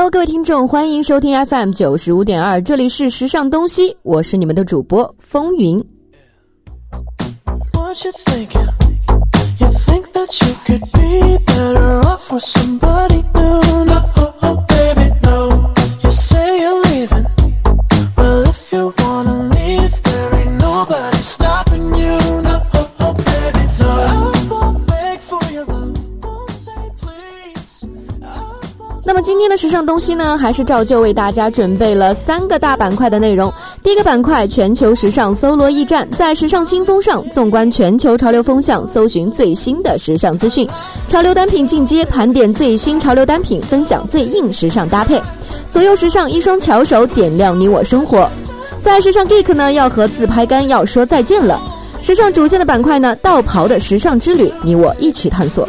Hello，各位听众，欢迎收听 FM 九十五点二，这里是时尚东西，我是你们的主播风云。东西呢，还是照旧为大家准备了三个大板块的内容。第一个板块，全球时尚搜罗驿站，在时尚新风上，纵观全球潮流风向，搜寻最新的时尚资讯。潮流单品进阶，盘点最新潮流单品，分享最硬时尚搭配。左右时尚，一双巧手点亮你我生活。在时尚 geek 呢，要和自拍杆要说再见了。时尚主线的板块呢，道袍的时尚之旅，你我一起探索。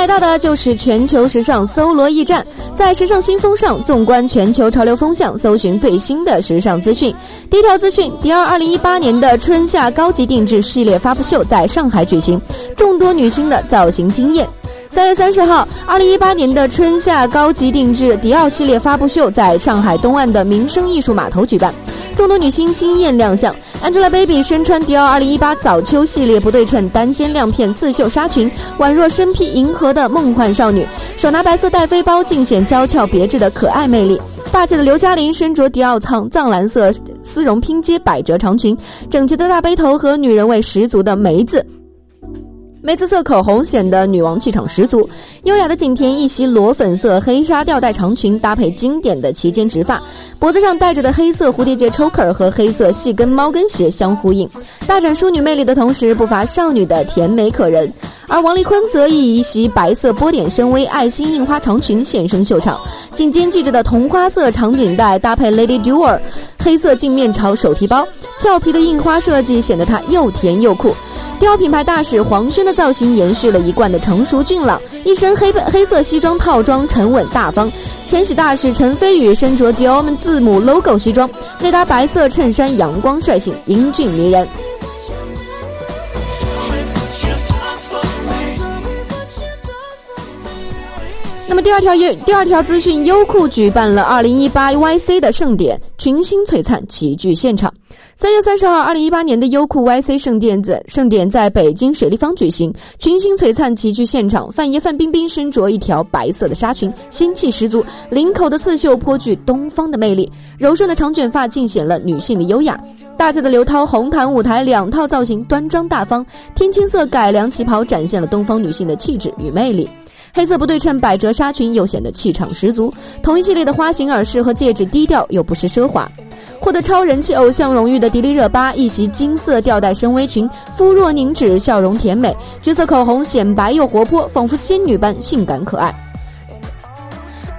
来到的就是全球时尚搜罗驿站，在时尚新风上，纵观全球潮流风向，搜寻最新的时尚资讯。第一条资讯：迪奥二零一八年的春夏高级定制系列发布秀在上海举行，众多女星的造型惊艳。三月三十号，二零一八年的春夏高级定制迪奥系列发布秀在上海东岸的民生艺术码头举办，众多女星惊艳亮相。Angelababy 身穿迪奥二零一八早秋系列不对称单肩亮片刺绣纱裙，宛若身披银河的梦幻少女，手拿白色带飞包，尽显娇俏别致的可爱魅力。霸气的刘嘉玲身着迪奥藏藏蓝色丝绒拼接百褶长裙，整齐的大背头和女人味十足的眉子。梅子色口红显得女王气场十足，优雅的景甜一袭裸粉色黑纱吊带长裙搭配经典的齐肩直发，脖子上戴着的黑色蝴蝶结 choker 和黑色细跟猫跟鞋相呼应，大展淑女魅力的同时不乏少女的甜美可人。而王丽坤则以一袭白色波点深 V 爱心印花长裙现身秀场，颈间系着的同花色长领带搭配 Lady Dior 黑色镜面朝手提包，俏皮的印花设计显得她又甜又酷。迪奥品牌大使黄轩的造型延续了一贯的成熟俊朗，一身黑黑色西装套装，沉稳大方。千禧大使陈飞宇身着迪奥们字母 logo 西装，内搭白色衬衫，阳光率性，英俊迷人。第二条优第二条资讯，优酷举办了二零一八 YC 的盛典，群星璀璨齐聚现场。三月三十号，二零一八年的优酷 YC 盛典在盛典在北京水立方举行，群星璀璨齐聚现场。范爷范冰冰身着一条白色的纱裙，仙气十足，领口的刺绣颇具东方的魅力，柔顺的长卷发尽显了女性的优雅。大气的刘涛红毯舞台两套造型端庄大方，天青色改良旗袍展现了东方女性的气质与魅力，黑色不对称百褶纱裙又显得气场十足。同一系列的花型耳饰和戒指低调又不失奢华。获得超人气偶像荣誉的迪丽热巴，一袭金色吊带深 V 裙，肤若凝脂，笑容甜美，橘色口红显白又活泼，仿佛仙女般性感可爱。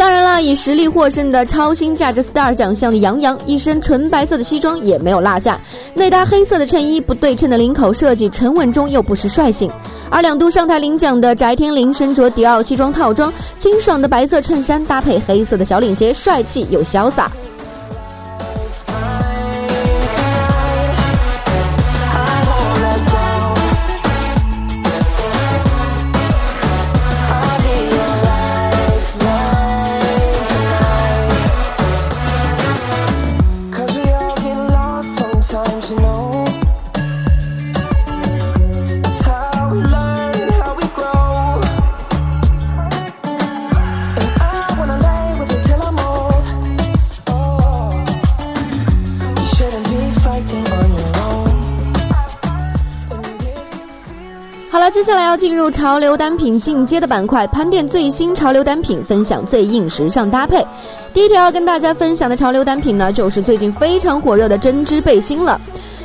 当然了，以实力获胜的超新价值 STAR 奖项的杨洋，一身纯白色的西装也没有落下，内搭黑色的衬衣，不对称的领口设计，沉稳中又不失率性。而两度上台领奖的翟天临，身着迪奥西装套装，清爽的白色衬衫搭配黑色的小领结，帅气又潇洒。接下来要进入潮流单品进阶的板块，盘点最新潮流单品，分享最硬时尚搭配。第一条要跟大家分享的潮流单品呢，就是最近非常火热的针织背心了。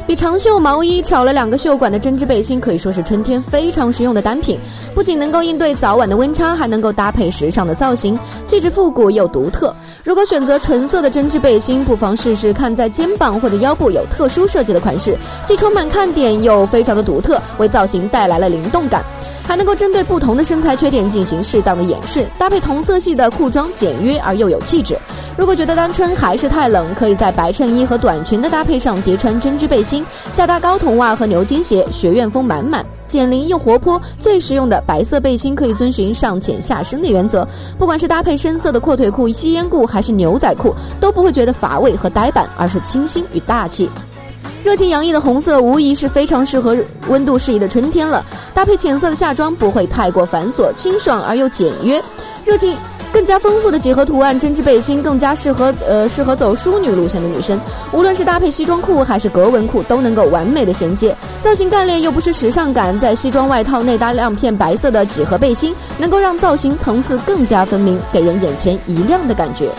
比长袖毛衣少了两个袖管的针织背心，可以说是春天非常实用的单品。不仅能够应对早晚的温差，还能够搭配时尚的造型，气质复古又独特。如果选择纯色的针织背心，不妨试试看在肩膀或者腰部有特殊设计的款式，既充满看点又非常的独特，为造型带来了灵动感，还能够针对不同的身材缺点进行适当的掩饰。搭配同色系的裤装，简约而又有气质。如果觉得单穿还是太冷，可以在白衬衣和短裙的搭配上叠穿针织背心，下搭高筒袜和牛津鞋，学院风满满，减龄又活泼。最实用的白色背心可以遵循上浅下深的原则，不管是搭配深色的阔腿裤、吸烟裤还是牛仔裤，都不会觉得乏味和呆板，而是清新与大气。热情洋溢的红色无疑是非常适合温度适宜的春天了，搭配浅色的夏装不会太过繁琐，清爽而又简约。热情。更加丰富的几何图案针织背心，更加适合呃适合走淑女路线的女生。无论是搭配西装裤还是格纹裤，都能够完美的衔接。造型干练又不失时尚感，在西装外套内搭亮片白色的几何背心，能够让造型层次更加分明，给人眼前一亮的感觉。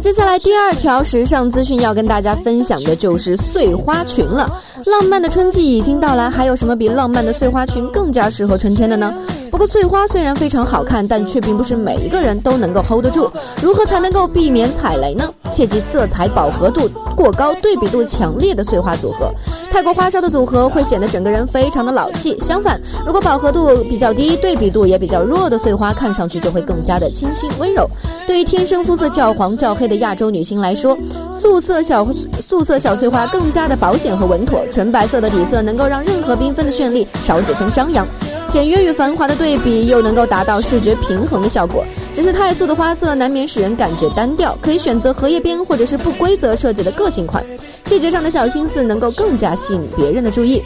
接下来第二条时尚资讯要跟大家分享的就是碎花裙了。浪漫的春季已经到来，还有什么比浪漫的碎花裙更加适合春天的呢？不过碎花虽然非常好看，但却并不是每一个人都能够 hold 得住。如何才能够避免踩雷呢？切记色彩饱和度过高、对比度强烈的碎花组合，太过花哨的组合会显得整个人非常的老气。相反，如果饱和度比较低、对比度也比较弱的碎花，看上去就会更加的清新温柔。对于天生肤色较黄较黑的亚洲女性来说，素色小素色小碎花更加的保险和稳妥。纯白色的底色能够让任何缤纷的绚丽少几分张扬。简约与繁华的对比，又能够达到视觉平衡的效果。只是太素的花色难免使人感觉单调，可以选择荷叶边或者是不规则设计的个性款，细节上的小心思能够更加吸引别人的注意。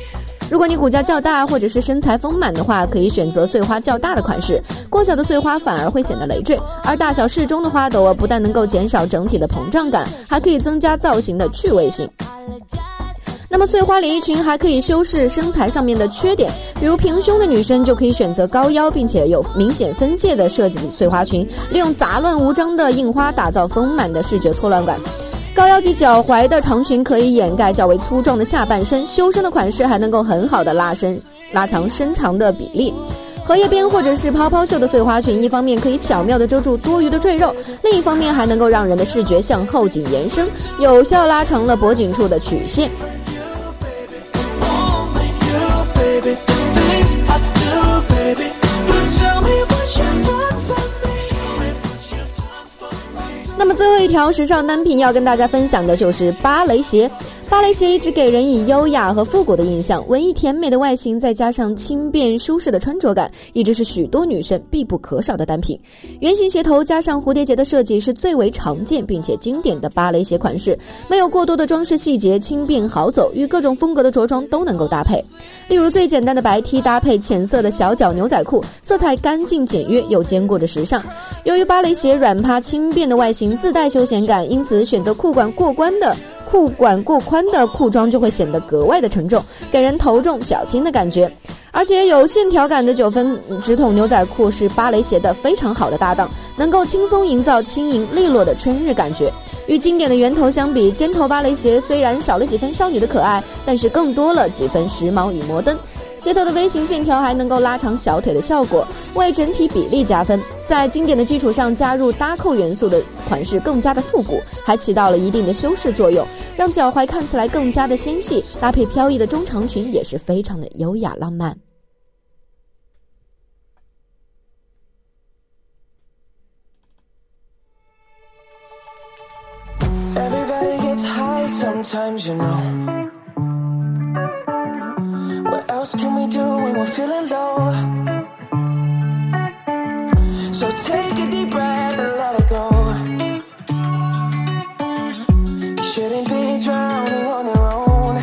如果你骨架较大或者是身材丰满的话，可以选择碎花较大的款式。过小的碎花反而会显得累赘，而大小适中的花朵不但能够减少整体的膨胀感，还可以增加造型的趣味性。那么碎花连衣裙还可以修饰身材上面的缺点，比如平胸的女生就可以选择高腰并且有明显分界的设计的碎花裙，利用杂乱无章的印花打造丰满的视觉错乱感。高腰及脚踝的长裙可以掩盖较为粗壮的下半身，修身的款式还能够很好的拉伸拉长身长的比例。荷叶边或者是泡泡袖的碎花裙，一方面可以巧妙的遮住多余的赘肉，另一方面还能够让人的视觉向后颈延伸，有效拉长了脖颈处的曲线。条时尚单品要跟大家分享的就是芭蕾鞋。芭蕾鞋一直给人以优雅和复古的印象，文艺甜美的外形再加上轻便舒适的穿着感，一直是许多女生必不可少的单品。圆形鞋头加上蝴蝶结的设计是最为常见并且经典的芭蕾鞋款式，没有过多的装饰细节，轻便好走，与各种风格的着装都能够搭配。例如最简单的白 T 搭配浅色的小脚牛仔裤，色彩干净简约又兼顾着时尚。由于芭蕾鞋软趴轻便的外形自带休闲感，因此选择裤管过关的。裤管过宽的裤装就会显得格外的沉重，给人头重脚轻的感觉。而且有线条感的九分直筒牛仔裤是芭蕾鞋的非常好的搭档，能够轻松营造轻盈利落的春日感觉。与经典的圆头相比，尖头芭蕾鞋虽然少了几分少女的可爱，但是更多了几分时髦与摩登。鞋头的 V 型线条还能够拉长小腿的效果，为整体比例加分。在经典的基础上加入搭扣元素的款式更加的复古，还起到了一定的修饰作用，让脚踝看起来更加的纤细。搭配飘逸的中长裙也是非常的优雅浪漫。Sometimes, you know. Else can we do when we're feeling low? So take a deep breath and let it go. You shouldn't be drowning on your own.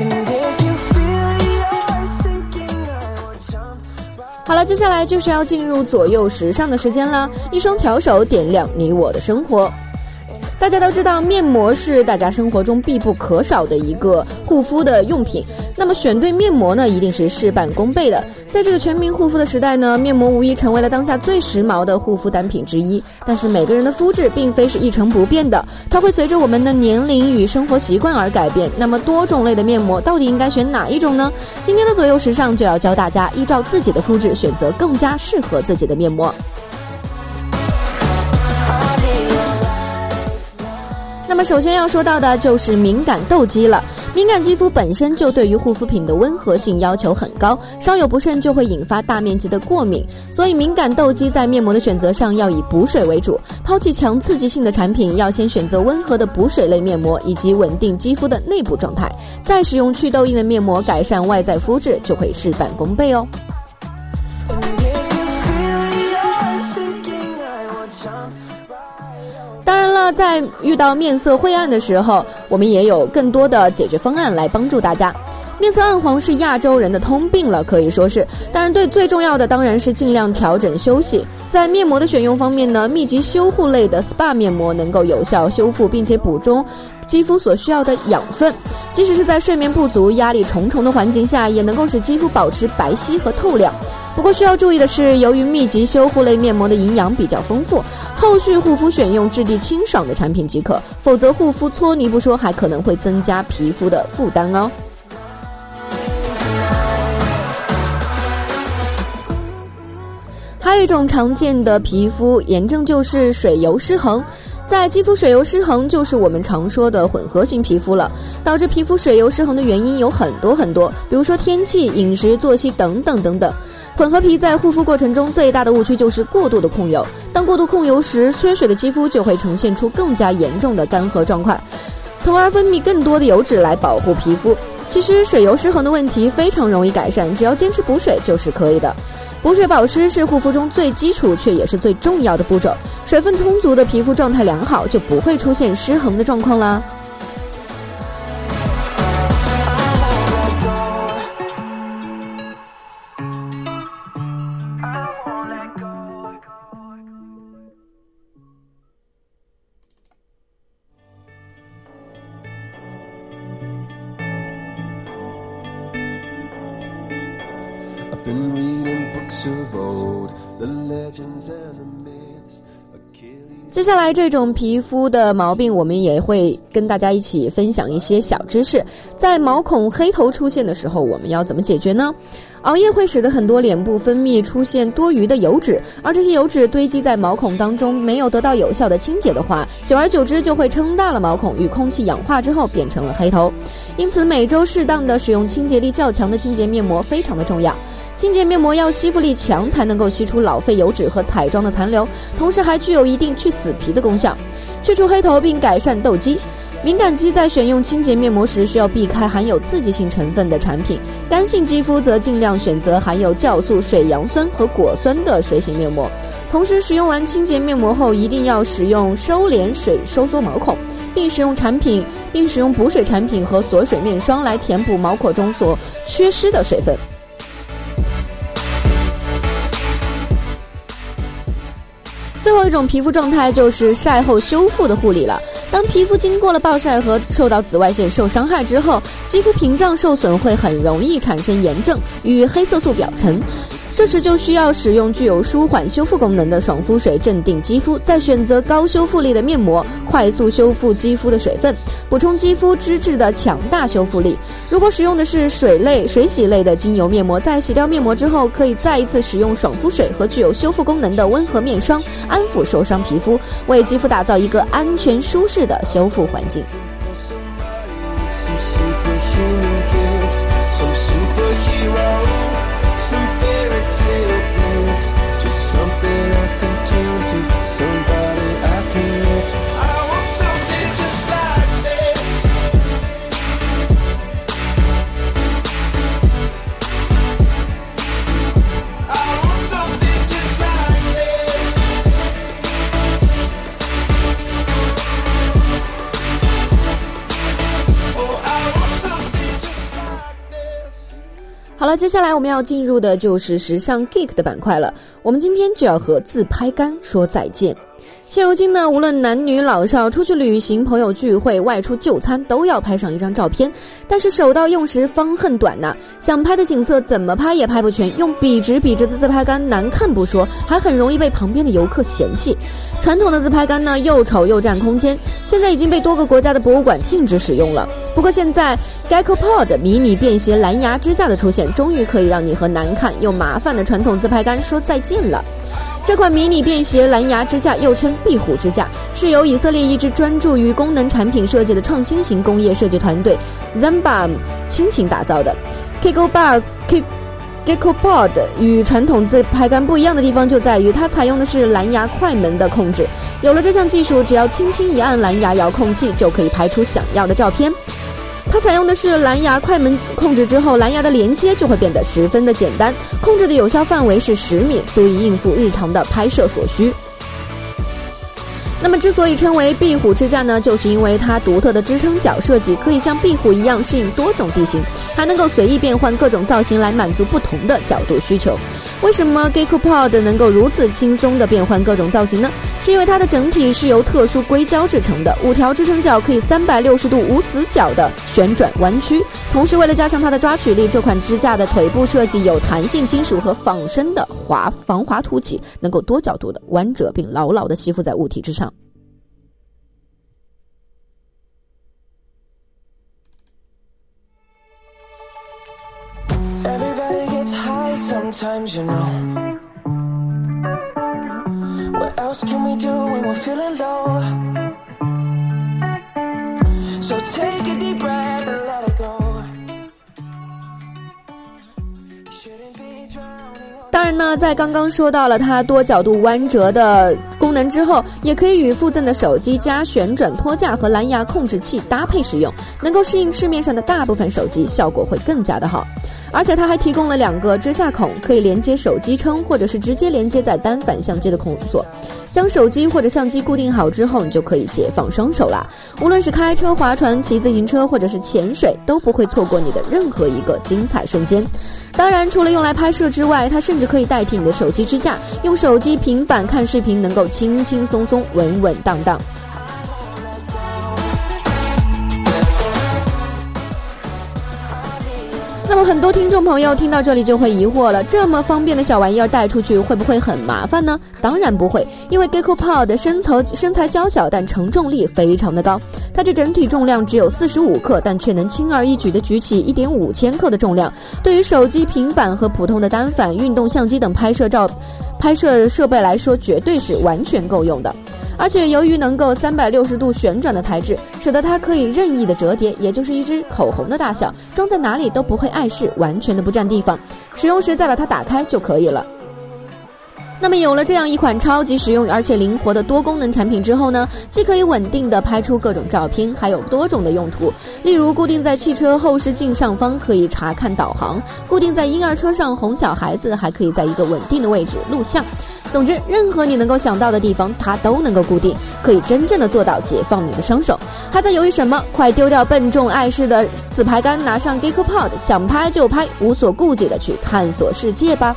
And if you feel you're sinking, I will jump. 好了，接下来就是要进入左右时尚的时间了。一双巧手点亮你我的生活。大家都知道，面膜是大家生活中必不可少的一个护肤的用品。那么选对面膜呢，一定是事半功倍的。在这个全民护肤的时代呢，面膜无疑成为了当下最时髦的护肤单品之一。但是每个人的肤质并非是一成不变的，它会随着我们的年龄与生活习惯而改变。那么多种类的面膜到底应该选哪一种呢？今天的左右时尚就要教大家依照自己的肤质选择更加适合自己的面膜。么首先要说到的就是敏感痘肌了。敏感肌肤本身就对于护肤品的温和性要求很高，稍有不慎就会引发大面积的过敏。所以敏感痘肌在面膜的选择上要以补水为主，抛弃强刺激性的产品，要先选择温和的补水类面膜，以及稳定肌肤的内部状态，再使用祛痘印的面膜改善外在肤质，就会事半功倍哦。在遇到面色晦暗的时候，我们也有更多的解决方案来帮助大家。面色暗黄是亚洲人的通病了，可以说是。当然，对最重要的当然是尽量调整休息。在面膜的选用方面呢，密集修护类的 SPA 面膜能够有效修复，并且补充肌肤所需要的养分。即使是在睡眠不足、压力重重的环境下，也能够使肌肤保持白皙和透亮。不过需要注意的是，由于密集修护类面膜的营养比较丰富，后续护肤选用质地清爽的产品即可，否则护肤搓泥不说，还可能会增加皮肤的负担哦。一种常见的皮肤炎症就是水油失衡。在肌肤水油失衡，就是我们常说的混合型皮肤了。导致皮肤水油失衡的原因有很多很多，比如说天气、饮食、作息等等等等。混合皮在护肤过程中最大的误区就是过度的控油。当过度控油时，缺水的肌肤就会呈现出更加严重的干涸状况，从而分泌更多的油脂来保护皮肤。其实水油失衡的问题非常容易改善，只要坚持补水就是可以的。补水保湿是护肤中最基础却也是最重要的步骤。水分充足的皮肤状态良好，就不会出现失衡的状况啦。接下来这种皮肤的毛病，我们也会跟大家一起分享一些小知识。在毛孔黑头出现的时候，我们要怎么解决呢？熬夜会使得很多脸部分泌出现多余的油脂，而这些油脂堆积在毛孔当中，没有得到有效的清洁的话，久而久之就会撑大了毛孔，与空气氧化之后变成了黑头。因此，每周适当的使用清洁力较强的清洁面膜非常的重要。清洁面膜要吸附力强，才能够吸出老废油脂和彩妆的残留，同时还具有一定去死皮的功效，去除黑头并改善痘肌。敏感肌在选用清洁面膜时，需要避开含有刺激性成分的产品；干性肌肤则尽量选择含有酵素、水杨酸和果酸的水洗面膜。同时，使用完清洁面膜后，一定要使用收敛水收缩毛孔，并使用产品，并使用补水产品和锁水面霜来填补毛孔中所缺失的水分。最后一种皮肤状态就是晒后修复的护理了。当皮肤经过了暴晒和受到紫外线受伤害之后，肌肤屏障受损会很容易产生炎症与黑色素表沉。这时就需要使用具有舒缓修复功能的爽肤水镇定肌肤，再选择高修复力的面膜，快速修复肌肤的水分，补充肌肤脂质的强大修复力。如果使用的是水类、水洗类的精油面膜，在洗掉面膜之后，可以再一次使用爽肤水和具有修复功能的温和面霜，安抚受伤皮肤，为肌肤打造一个安全舒适的修复环境。了，接下来我们要进入的就是时尚 geek 的板块了。我们今天就要和自拍杆说再见。现如今呢，无论男女老少，出去旅行、朋友聚会、外出就餐，都要拍上一张照片。但是手到用时方恨短呐，想拍的景色怎么拍也拍不全，用笔直笔直的自拍杆难看不说，还很容易被旁边的游客嫌弃。传统的自拍杆呢，又丑又占空间，现在已经被多个国家的博物馆禁止使用了。不过现在 GeckoPod 迷你便携蓝牙支架的出现，终于可以让你和难看又麻烦的传统自拍杆说再见了。这款迷你便携蓝牙支架又称壁虎支架，是由以色列一支专注于功能产品设计的创新型工业设计团队 Zambam 倾情打造的。GeckoPod GeckoPod 与传统自拍杆不一样的地方就在于，它采用的是蓝牙快门的控制。有了这项技术，只要轻轻一按蓝牙遥控器，就可以拍出想要的照片。它采用的是蓝牙快门控制之后，蓝牙的连接就会变得十分的简单，控制的有效范围是十米，足以应付日常的拍摄所需。那么，之所以称为壁虎支架呢，就是因为它独特的支撑脚设计可以像壁虎一样适应多种地形，还能够随意变换各种造型来满足不同的角度需求。为什么 GeekPod 能够如此轻松地变换各种造型呢？是因为它的整体是由特殊硅胶制成的，五条支撑脚可以三百六十度无死角的旋转弯曲。同时，为了加强它的抓取力，这款支架的腿部设计有弹性金属和仿生的滑防滑凸起，能够多角度的弯折并牢牢地吸附在物体之上。Sometimes, you know. What else can we do when we're feeling low? So take a deep breath 那，在刚刚说到了它多角度弯折的功能之后，也可以与附赠的手机加旋转托架和蓝牙控制器搭配使用，能够适应市面上的大部分手机，效果会更加的好。而且它还提供了两个支架孔，可以连接手机撑，或者是直接连接在单反相机的孔锁。将手机或者相机固定好之后，你就可以解放双手啦。无论是开车、划船、骑自行车，或者是潜水，都不会错过你的任何一个精彩瞬间。当然，除了用来拍摄之外，它甚至可以代替你的手机支架，用手机、平板看视频，能够轻轻松松、稳稳当当。么，很多听众朋友听到这里就会疑惑了：这么方便的小玩意儿带出去会不会很麻烦呢？当然不会，因为 GeckoPod 身材身材娇小，但承重力非常的高。它这整体重量只有四十五克，但却能轻而易举的举起一点五千克的重量。对于手机、平板和普通的单反、运动相机等拍摄照、拍摄设备来说，绝对是完全够用的。而且由于能够三百六十度旋转的材质，使得它可以任意的折叠，也就是一支口红的大小，装在哪里都不会碍事，完全的不占地方。使用时再把它打开就可以了。那么有了这样一款超级实用而且灵活的多功能产品之后呢，既可以稳定的拍出各种照片，还有多种的用途。例如固定在汽车后视镜上方可以查看导航，固定在婴儿车上哄小孩子，还可以在一个稳定的位置录像。总之，任何你能够想到的地方，它都能够固定，可以真正的做到解放你的双手。还在犹豫什么？快丢掉笨重碍事的自拍杆，拿上 GeckoPod，想拍就拍，无所顾忌的去探索世界吧。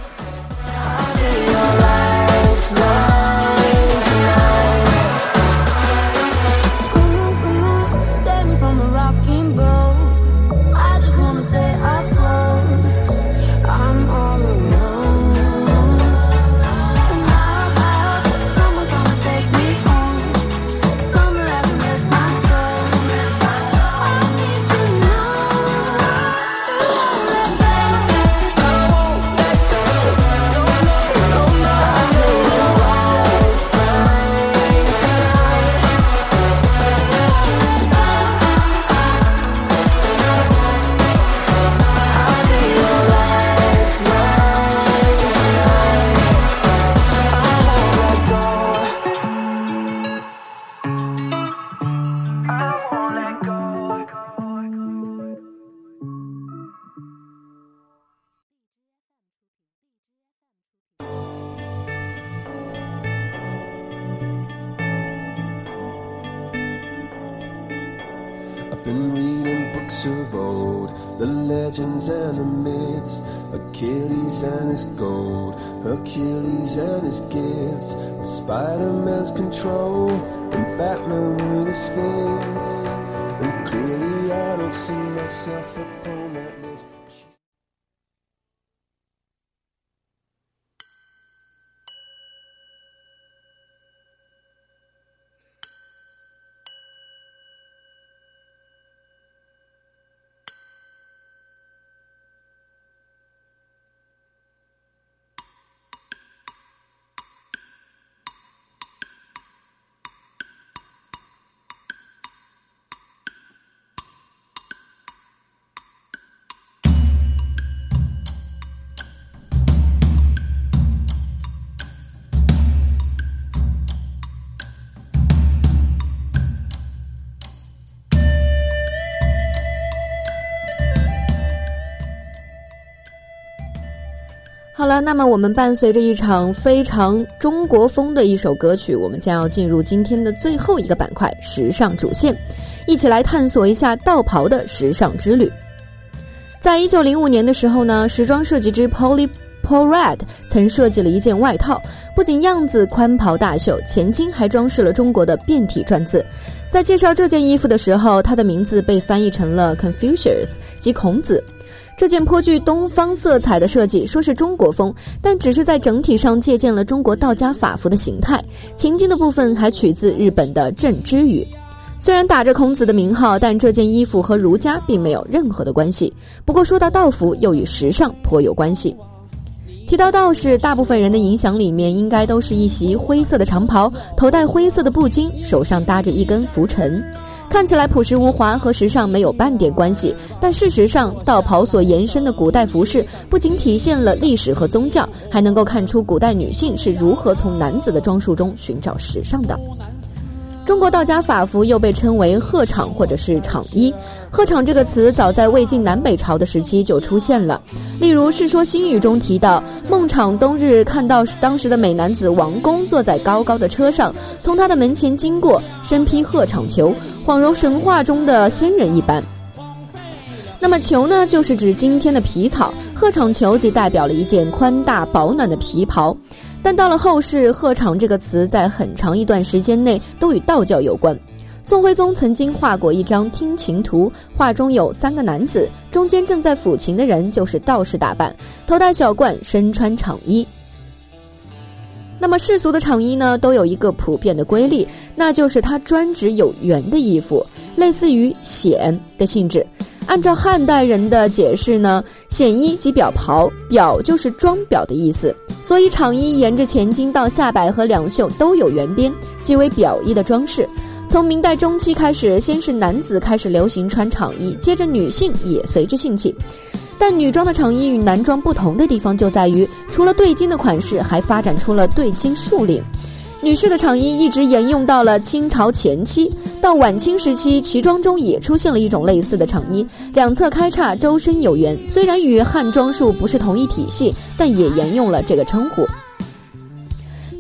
And his gifts, Spider-Man's control, and Batman with his fists. And clearly I don't see myself upon that list. 好了，那么我们伴随着一场非常中国风的一首歌曲，我们将要进入今天的最后一个板块——时尚主线，一起来探索一下道袍的时尚之旅。在一九零五年的时候呢，时装设计师 Polly Porad 曾设计了一件外套，不仅样子宽袍大袖，前襟还装饰了中国的变体篆字。在介绍这件衣服的时候，它的名字被翻译成了 Confucius，即孔子。这件颇具东方色彩的设计，说是中国风，但只是在整体上借鉴了中国道家法服的形态。情经的部分还取自日本的正之语。虽然打着孔子的名号，但这件衣服和儒家并没有任何的关系。不过说到道服，又与时尚颇有关系。提到道士，大部分人的影响里面应该都是一袭灰色的长袍，头戴灰色的布巾，手上搭着一根拂尘。看起来朴实无华，和时尚没有半点关系。但事实上，道袍所延伸的古代服饰，不仅体现了历史和宗教，还能够看出古代女性是如何从男子的装束中寻找时尚的。中国道家法服又被称为鹤氅或者是氅衣。鹤氅这个词早在魏晋南北朝的时期就出现了，例如《世说新语》中提到，孟昶冬日看到当时的美男子王公坐在高高的车上，从他的门前经过，身披鹤氅裘，恍如神话中的仙人一般。那么裘呢，就是指今天的皮草，鹤氅裘即代表了一件宽大保暖的皮袍。但到了后世，“鹤氅”这个词在很长一段时间内都与道教有关。宋徽宗曾经画过一张听琴图，画中有三个男子，中间正在抚琴的人就是道士打扮，头戴小冠，身穿氅衣。那么世俗的厂衣呢，都有一个普遍的规律，那就是它专指有圆的衣服，类似于显的性质。按照汉代人的解释呢，显衣即表袍，表就是装表的意思，所以厂衣沿着前襟到下摆和两袖都有圆边，即为表衣的装饰。从明代中期开始，先是男子开始流行穿厂衣，接着女性也随之兴起。但女装的氅衣与男装不同的地方就在于，除了对襟的款式，还发展出了对襟竖领。女士的长衣一直沿用到了清朝前期，到晚清时期，旗装中也出现了一种类似的长衣，两侧开叉，周身有圆。虽然与汉装束不是同一体系，但也沿用了这个称呼。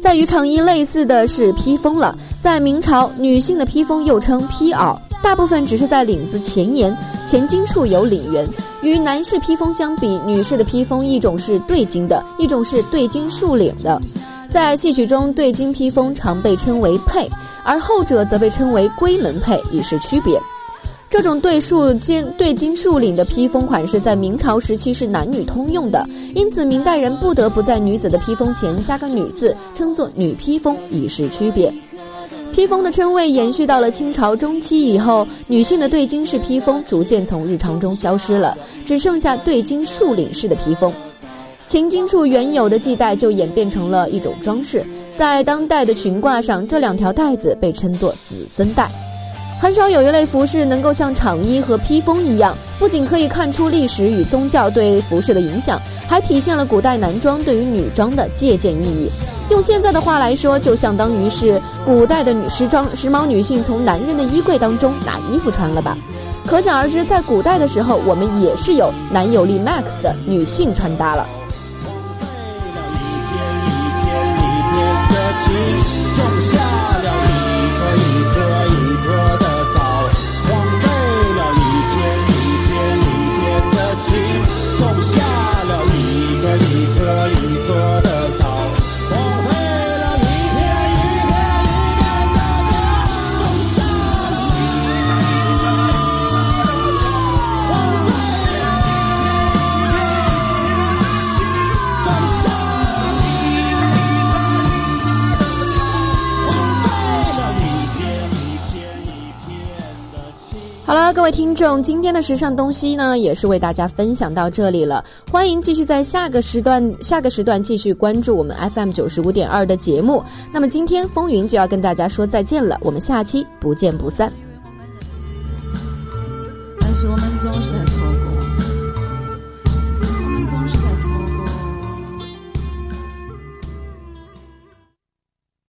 在与长衣类似的是披风了，在明朝，女性的披风又称披袄。大部分只是在领子前沿、前襟处有领缘。与男士披风相比，女士的披风一种是对襟的，一种是对襟束领的。在戏曲中，对襟披风常被称为配，而后者则被称为闺门配，以示区别。这种对束肩、对襟束领的披风款式，在明朝时期是男女通用的，因此明代人不得不在女子的披风前加个女字，称作女披风，以示区别。披风的称谓延续到了清朝中期以后，女性的对襟式披风逐渐从日常中消失了，只剩下对襟束领式的披风。前襟处原有的系带就演变成了一种装饰，在当代的裙褂上，这两条带子被称作子孙带。很少有一类服饰能够像氅衣和披风一样，不仅可以看出历史与宗教对服饰的影响，还体现了古代男装对于女装的借鉴意义。用现在的话来说，就相当于是古代的女时装时髦女性从男人的衣柜当中拿衣服穿了吧。可想而知，在古代的时候，我们也是有男友力 MAX 的女性穿搭了。种下了一个一个一个的各位听众，今天的时尚东西呢，也是为大家分享到这里了。欢迎继续在下个时段下个时段继续关注我们 FM 九十五点二的节目。那么今天风云就要跟大家说再见了，我们下期不见不散。